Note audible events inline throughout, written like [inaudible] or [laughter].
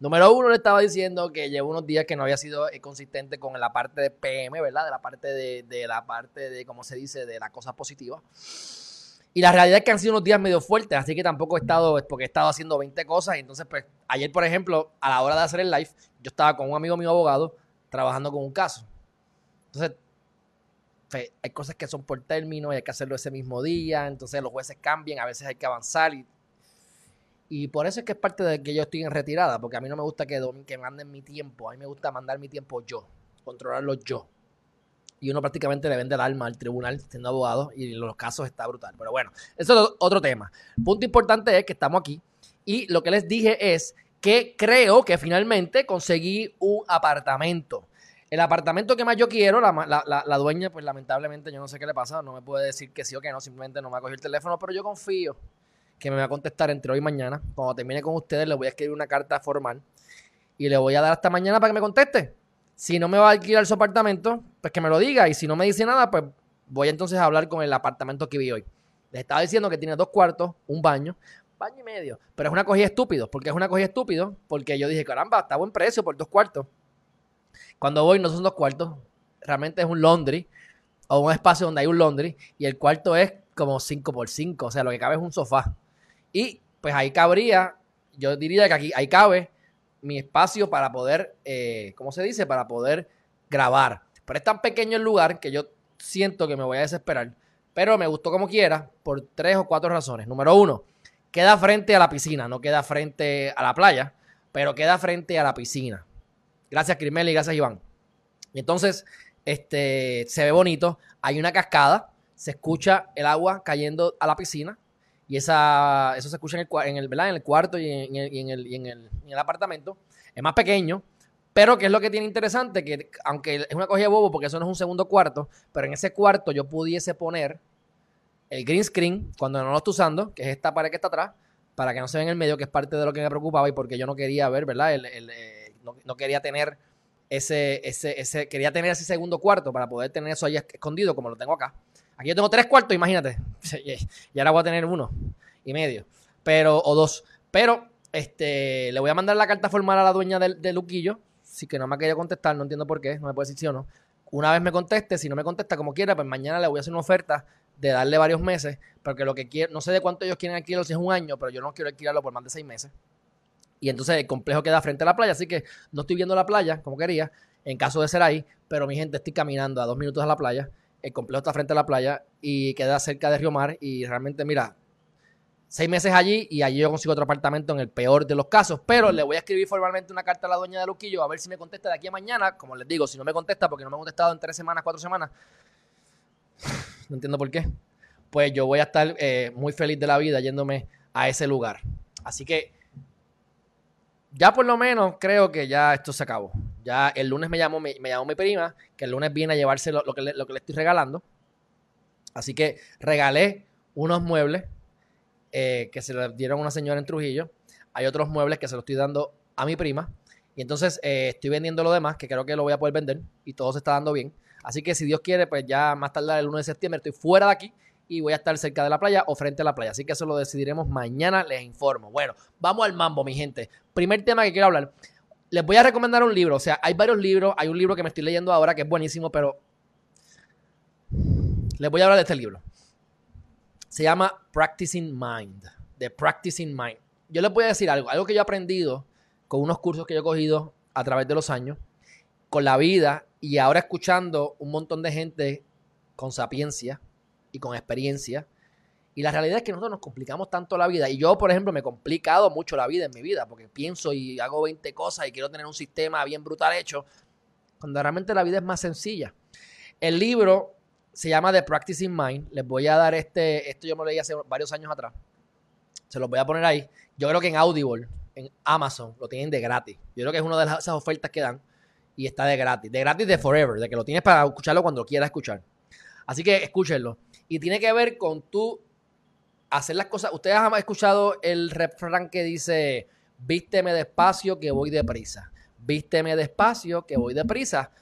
Número uno, le estaba diciendo que llevo unos días que no había sido eh, consistente con la parte de PM, ¿verdad? De la parte de, de la parte de, ¿cómo se dice? De la cosa positiva. Y la realidad es que han sido unos días medio fuertes, así que tampoco he estado, porque he estado haciendo 20 cosas. Entonces, pues, ayer, por ejemplo, a la hora de hacer el live, yo estaba con un amigo mío abogado trabajando con un caso. Entonces, pues, hay cosas que son por término y hay que hacerlo ese mismo día. Entonces, los jueces cambian, a veces hay que avanzar. Y, y por eso es que es parte de que yo estoy en retirada, porque a mí no me gusta que, que manden mi tiempo. A mí me gusta mandar mi tiempo yo, controlarlo yo y uno prácticamente le vende el alma al tribunal siendo abogado y en los casos está brutal. Pero bueno, eso es otro tema. Punto importante es que estamos aquí y lo que les dije es que creo que finalmente conseguí un apartamento. El apartamento que más yo quiero, la, dueña, pues lamentablemente yo no sé qué le pasa, no me puede decir que sí o que no, simplemente no me ha cogido el teléfono, pero yo confío que me va a contestar entre hoy y mañana. Cuando termine con ustedes, le voy a escribir una carta formal y le voy a dar hasta mañana para que me conteste. Si no me va a alquilar su apartamento, pues que me lo diga. Y si no me dice nada, pues voy entonces a hablar con el apartamento que vi hoy. Les estaba diciendo que tiene dos cuartos, un baño, baño y medio. Pero es una cogida estúpido. ¿Por qué es una cogida estúpido? Porque yo dije, caramba, está buen precio por dos cuartos. Cuando voy no son dos cuartos, realmente es un laundry o un espacio donde hay un laundry y el cuarto es como 5 por 5, o sea, lo que cabe es un sofá. Y pues ahí cabría, yo diría que aquí ahí cabe mi espacio para poder, eh, ¿cómo se dice? Para poder grabar. Pero es tan pequeño el lugar que yo siento que me voy a desesperar. Pero me gustó como quiera por tres o cuatro razones. Número uno, queda frente a la piscina, no queda frente a la playa, pero queda frente a la piscina. Gracias, Crimel, y gracias, Iván. Entonces, este, se ve bonito. Hay una cascada, se escucha el agua cayendo a la piscina y esa, eso se escucha en el, en el, en el cuarto y en, el, en, el, apartamento. Es más pequeño, pero que es lo que tiene interesante, que aunque es una cogida de bobo, porque eso no es un segundo cuarto, pero en ese cuarto yo pudiese poner el green screen cuando no lo estoy usando, que es esta pared que está atrás, para que no se vea en el medio, que es parte de lo que me preocupaba y porque yo no quería ver, ¿verdad? Eh, no, no, quería tener ese, ese, ese, quería tener ese segundo cuarto para poder tener eso ahí escondido como lo tengo acá. Aquí yo tengo tres cuartos, imagínate. [laughs] Y ahora voy a tener uno y medio. Pero, o dos. Pero, este, le voy a mandar la carta formal a la dueña de, Luquillo. Sí que no me ha querido contestar, no entiendo por qué, no me puede decir o no. Una vez me conteste, si no me contesta como quiera, pues mañana le voy a hacer una oferta de darle varios meses, porque lo que quiero, no sé de cuánto ellos quieren alquilarlo, si es un año, pero yo no quiero alquilarlo por más de seis meses. Y entonces el complejo queda frente a la playa, así que no estoy viendo la playa como quería, en caso de ser ahí, pero mi gente estoy caminando a dos minutos a la playa el complejo está frente a la playa y queda cerca de Río Mar. Y realmente, mira, seis meses allí y allí yo consigo otro apartamento en el peor de los casos. Pero le voy a escribir formalmente una carta a la dueña de Luquillo a ver si me contesta de aquí a mañana. Como les digo, si no me contesta, porque no me ha contestado en tres semanas, cuatro semanas, [sighs] no entiendo por qué. Pues yo voy a estar eh, muy feliz de la vida yéndome a ese lugar. Así que ya por lo menos creo que ya esto se acabó. Ya el lunes me llamó, me, mi prima, que el lunes viene a llevarse lo, que le, estoy regalando. Así que regalé unos muebles eh, que se le dieron a una señora en Trujillo. Hay otros muebles que se los estoy dando a mi prima. Y entonces eh, estoy vendiendo lo demás, que creo que lo voy a poder vender. Y todo se está dando bien. Así que si Dios quiere, pues ya más tarde el 1 de septiembre estoy fuera de aquí y voy a estar cerca de la playa o frente a la playa. Así que eso lo decidiremos mañana, les informo. Bueno, vamos al mambo, mi gente. Primer tema que quiero hablar. Les voy a recomendar un libro. O sea, hay varios libros. Hay un libro que me estoy leyendo ahora que es buenísimo, pero les voy a hablar de este libro. Se llama Practicing Mind. The Practicing Mind. Yo les voy a decir algo. Algo que yo he aprendido con unos cursos que yo he cogido a través de los años, con la vida y ahora escuchando un montón de gente con sapiencia y con experiencia. Y la realidad es que nosotros nos complicamos tanto la vida. Y yo, por ejemplo, me he complicado mucho la vida en mi vida porque pienso y hago 20 cosas y quiero tener un sistema bien brutal hecho, cuando realmente la vida es más sencilla. El libro se llama The Practicing Mind. Les voy a dar este, esto yo me lo leí hace varios años atrás. Se los voy a poner ahí. Yo creo que en Audible, en Amazon, lo tienen de gratis. Yo creo que es una de esas ofertas que dan y está de gratis. De gratis de forever, de que lo tienes para escucharlo cuando quieras escuchar. Así que escúchenlo. Y tiene que ver con tú hacer las cosas. Ustedes han escuchado el refrán que dice, vísteme despacio que voy deprisa. Vísteme despacio que voy deprisa.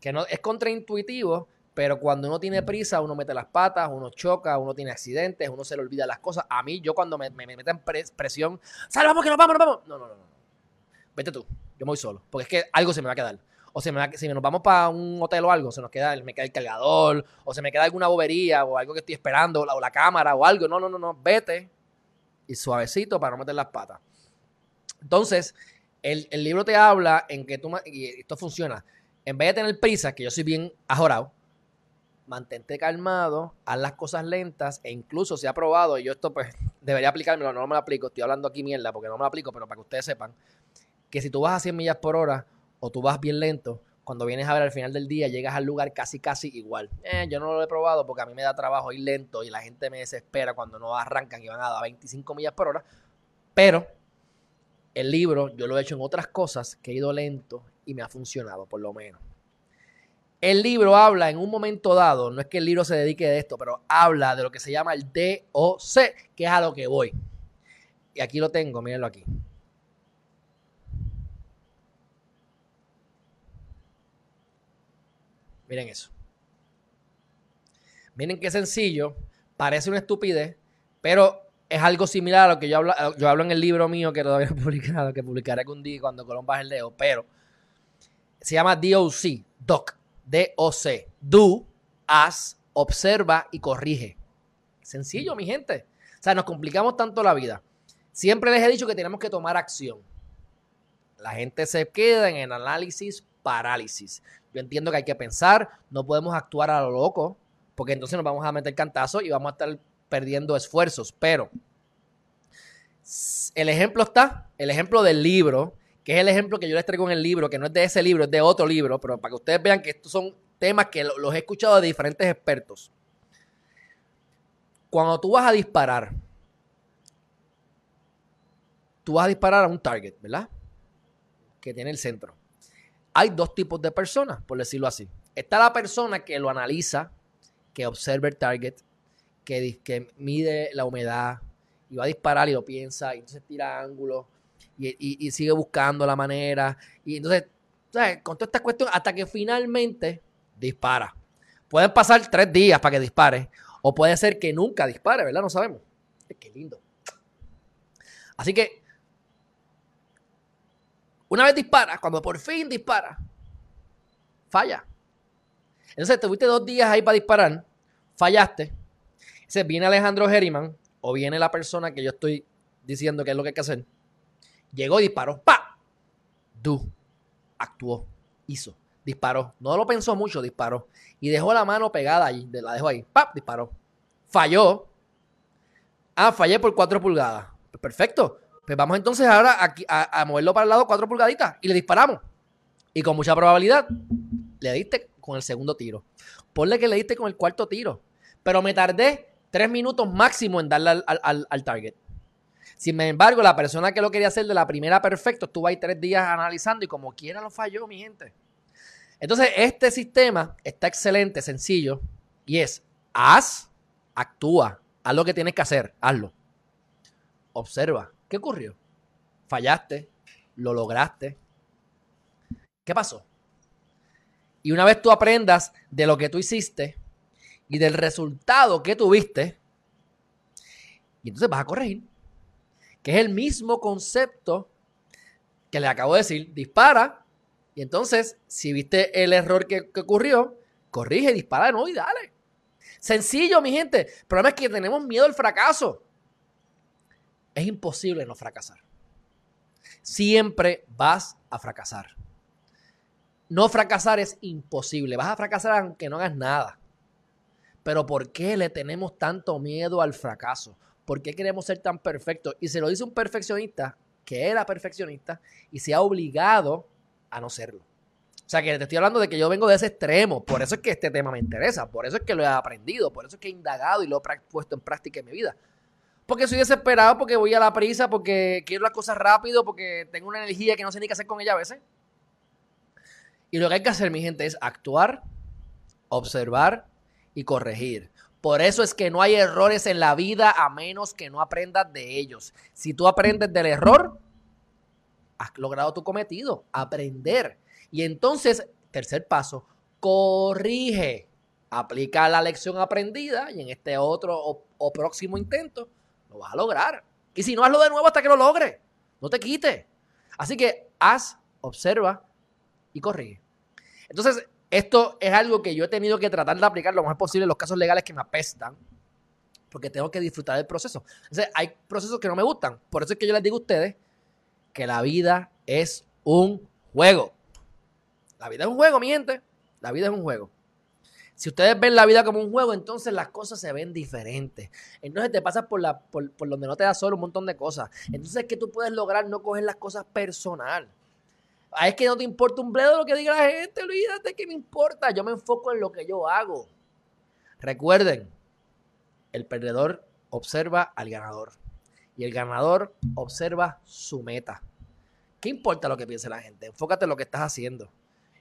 Que no, es contraintuitivo, pero cuando uno tiene prisa, uno mete las patas, uno choca, uno tiene accidentes, uno se le olvida las cosas. A mí, yo cuando me, me, meten presión, salvamos que nos vamos, nos vamos. No, no, no, no. vete tú, yo me voy solo, porque es que algo se me va a quedar. O se me si nos vamos para un hotel o algo, se nos queda, me queda el cargador, o se me queda alguna bobería, o algo que estoy esperando, o la, cámara, o algo. No, no, no, no, vete. Y suavecito para no meter las patas. Entonces, el, libro te habla en que tú, y esto funciona, en vez de tener prisa, que yo soy bien ajorado, mantente calmado, haz las cosas lentas e incluso se ha probado, y yo esto pues [laughs] debería aplicármelo, no me lo aplico, estoy hablando aquí mierda porque no me lo aplico, pero para que ustedes sepan, que si tú vas a 100 millas por hora o tú vas bien lento, cuando vienes a ver al final del día llegas al lugar casi casi igual. Eh, yo no lo he probado porque a mí me da trabajo ir lento y la gente me desespera cuando no arrancan y van a dar 25 millas por hora, pero el libro yo lo he hecho en otras cosas que he ido lento y me ha funcionado por lo menos. El libro habla en un momento dado, no es que el libro se dedique a esto, pero habla de lo que se llama el DOC, que es a lo que voy. Y aquí lo tengo, mírenlo aquí. Miren eso. Miren qué sencillo, parece una estupidez, pero es algo similar a lo que yo hablo, yo hablo en el libro mío que todavía [laughs] he publicado, que publicaré algún día cuando Colón baje el dedo, pero se llama DOC, DOC D-O-C. Do, haz, observa y corrige. Sencillo, mi gente. O sea, nos complicamos tanto la vida. Siempre les he dicho que tenemos que tomar acción. La gente se queda en el análisis parálisis. Yo entiendo que hay que pensar, no podemos actuar a lo loco, porque entonces nos vamos a meter cantazo y vamos a estar perdiendo esfuerzos. Pero el ejemplo está, el ejemplo del libro que es el ejemplo que yo les traigo en el libro, que no es de ese libro, es de otro libro, pero para que ustedes vean que estos son temas que los he escuchado de diferentes expertos. Cuando tú vas a disparar, tú vas a disparar a un target, ¿verdad? Que tiene el centro. Hay dos tipos de personas, por decirlo así. Está la persona que lo analiza, que observa el target, que, que mide la humedad y va a disparar y lo piensa, y entonces tira ángulos y, sigue buscando la manera. Y entonces. Con toda esta cuestión, hasta que finalmente dispara. Pueden pasar tres días para que dispare. O puede ser que nunca dispare, ¿verdad? No sabemos. Qué lindo. Así que, una vez dispara, cuando por fin dispara, falla. Entonces, tuviste dos días ahí para disparar, fallaste. Entonces, viene Alejandro Geriman o viene la persona que yo estoy diciendo que es lo que hay que hacer Llegó disparó. ¡Pa! Du. Actuó. Hizo. Disparó. No lo pensó mucho, disparó. Y dejó la mano pegada ahí. La dejó ahí. ¡Pa! Disparó. Falló. Ah, fallé por 4 pulgadas. Perfecto. Pues vamos entonces ahora a, a, moverlo para el lado 4 pulgaditas. Y le disparamos. Y con mucha probabilidad le diste con el segundo tiro. Ponle que le diste con el cuarto tiro. Pero me tardé 3 minutos máximo en darle al, al target. Sin embargo, la persona que lo quería hacer de la primera perfecto estuvo ahí tres días analizando y como quiera lo falló, mi gente. Entonces, este sistema está excelente, sencillo, y es haz, actúa, haz lo que tienes que hacer, hazlo. Observa, ¿qué ocurrió? Fallaste, lo lograste. ¿Qué pasó? Y una vez tú aprendas de lo que tú hiciste y del resultado que tuviste, y entonces vas a corregir que es el mismo concepto que le acabo de decir, dispara, y entonces, si viste el error que, ocurrió, corrige, dispara de nuevo y dale. Sencillo, mi gente. El problema es que tenemos miedo al fracaso. Es imposible no fracasar. Siempre vas a fracasar. No fracasar es imposible. Vas a fracasar aunque no hagas nada. Pero ¿por qué le tenemos tanto miedo al fracaso? ¿Por qué queremos ser tan perfectos? Y se lo dice un perfeccionista que era perfeccionista y se ha obligado a no serlo. O sea, que te estoy hablando de que yo vengo de ese extremo. Por eso es que este tema me interesa. Por eso es que lo he aprendido. Por eso es que he indagado y lo he puesto en práctica en mi vida. Porque soy desesperado, porque voy a la prisa, porque quiero las cosas rápido, porque tengo una energía que no sé ni qué hacer con ella a veces. Y lo que hay que hacer, mi gente, es actuar, observar y corregir. Por eso es que no hay errores en la vida a menos que no aprendas de ellos. Si tú aprendes del error, has logrado tu cometido, aprender. Y entonces, tercer paso, corrige. Aplica la lección aprendida y en este otro o, próximo intento lo vas a lograr. Y si no, hazlo de nuevo hasta que lo logres. No te quites. Así que haz, observa y corrige. Entonces, esto es algo que yo he tenido que tratar de aplicar lo más posible en los casos legales que me apestan, porque tengo que disfrutar del proceso. Entonces, hay procesos que no me gustan. Por eso es que yo les digo a ustedes que la vida es un juego. La vida es un juego, mi gente. La vida es un juego. Si ustedes ven la vida como un juego, entonces las cosas se ven diferentes. Entonces te pasas por, por, donde no te da solo un montón de cosas. Entonces, ¿qué tú puedes lograr? No coger las cosas personal. Ah, es que no te importa un bledo lo que diga la gente, olvídate que me importa. Yo me enfoco en lo que yo hago. Recuerden, el perdedor observa al ganador y el ganador observa su meta. ¿Qué importa lo que piense la gente? Enfócate en lo que estás haciendo.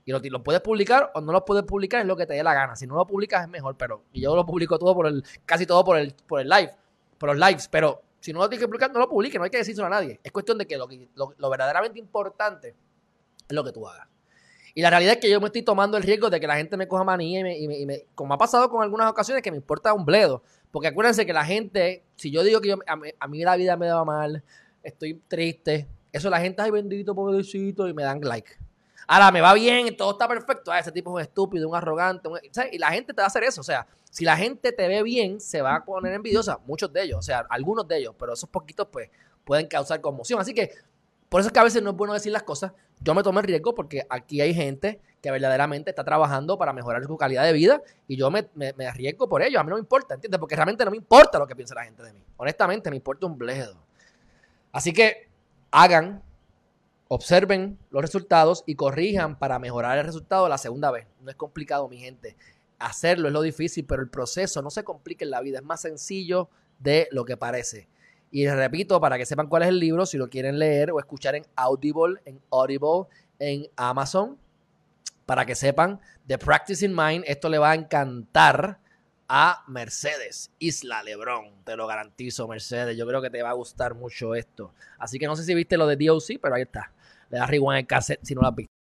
Y lo, lo, puedes publicar o no lo puedes publicar, es lo que te dé la gana. Si no lo publicas es mejor, pero y yo lo publico todo por el, casi todo por el, por el live, por los lives, pero si no lo tienes que publicar, no lo publiques, no hay que decírselo a nadie. Es cuestión de que lo, lo, verdaderamente importante es lo que tú hagas. Y la realidad es que yo me estoy tomando el riesgo de que la gente me coja manía y me, y me, como ha pasado con algunas ocasiones, que me importa un bledo. Porque acuérdense que la gente, si yo digo que yo, a, a mí la vida me va mal, estoy triste, eso la gente, ay bendito, pobrecito, y me dan like. Ahora me va bien, todo está perfecto. Ah, ese tipo es un estúpido, un arrogante. Un... Y la gente te va a hacer eso. O sea, si la gente te ve bien, se va a poner envidiosa. Muchos de ellos, o sea, algunos de ellos, pero esos poquitos, pues, pueden causar conmoción. Así que, por eso es que a veces no es bueno decir las cosas. Yo me tomo el riesgo porque aquí hay gente que verdaderamente está trabajando para mejorar su calidad de vida y yo me, me, me arriesgo por ello. A mí no me importa, ¿entiendes? Porque realmente no me importa lo que piense la gente de mí. Honestamente, me importa un bledo. Así que hagan observen los resultados y corrijan para mejorar el resultado la segunda vez. No es complicado, mi gente. Hacerlo es lo difícil, pero el proceso no se complica en la vida, es más sencillo de lo que parece. Y repito, para que sepan cuál es el libro, si lo quieren leer o escuchar en Audible, en Audible, en Amazon, para que sepan, The Practice in Mind, esto le va a encantar a Mercedes Isla Lebrón. Te lo garantizo, Mercedes. Yo creo que te va a gustar mucho esto. Así que no sé si viste lo de DOC, pero ahí está. Le das rewind el cassette si no lo has visto.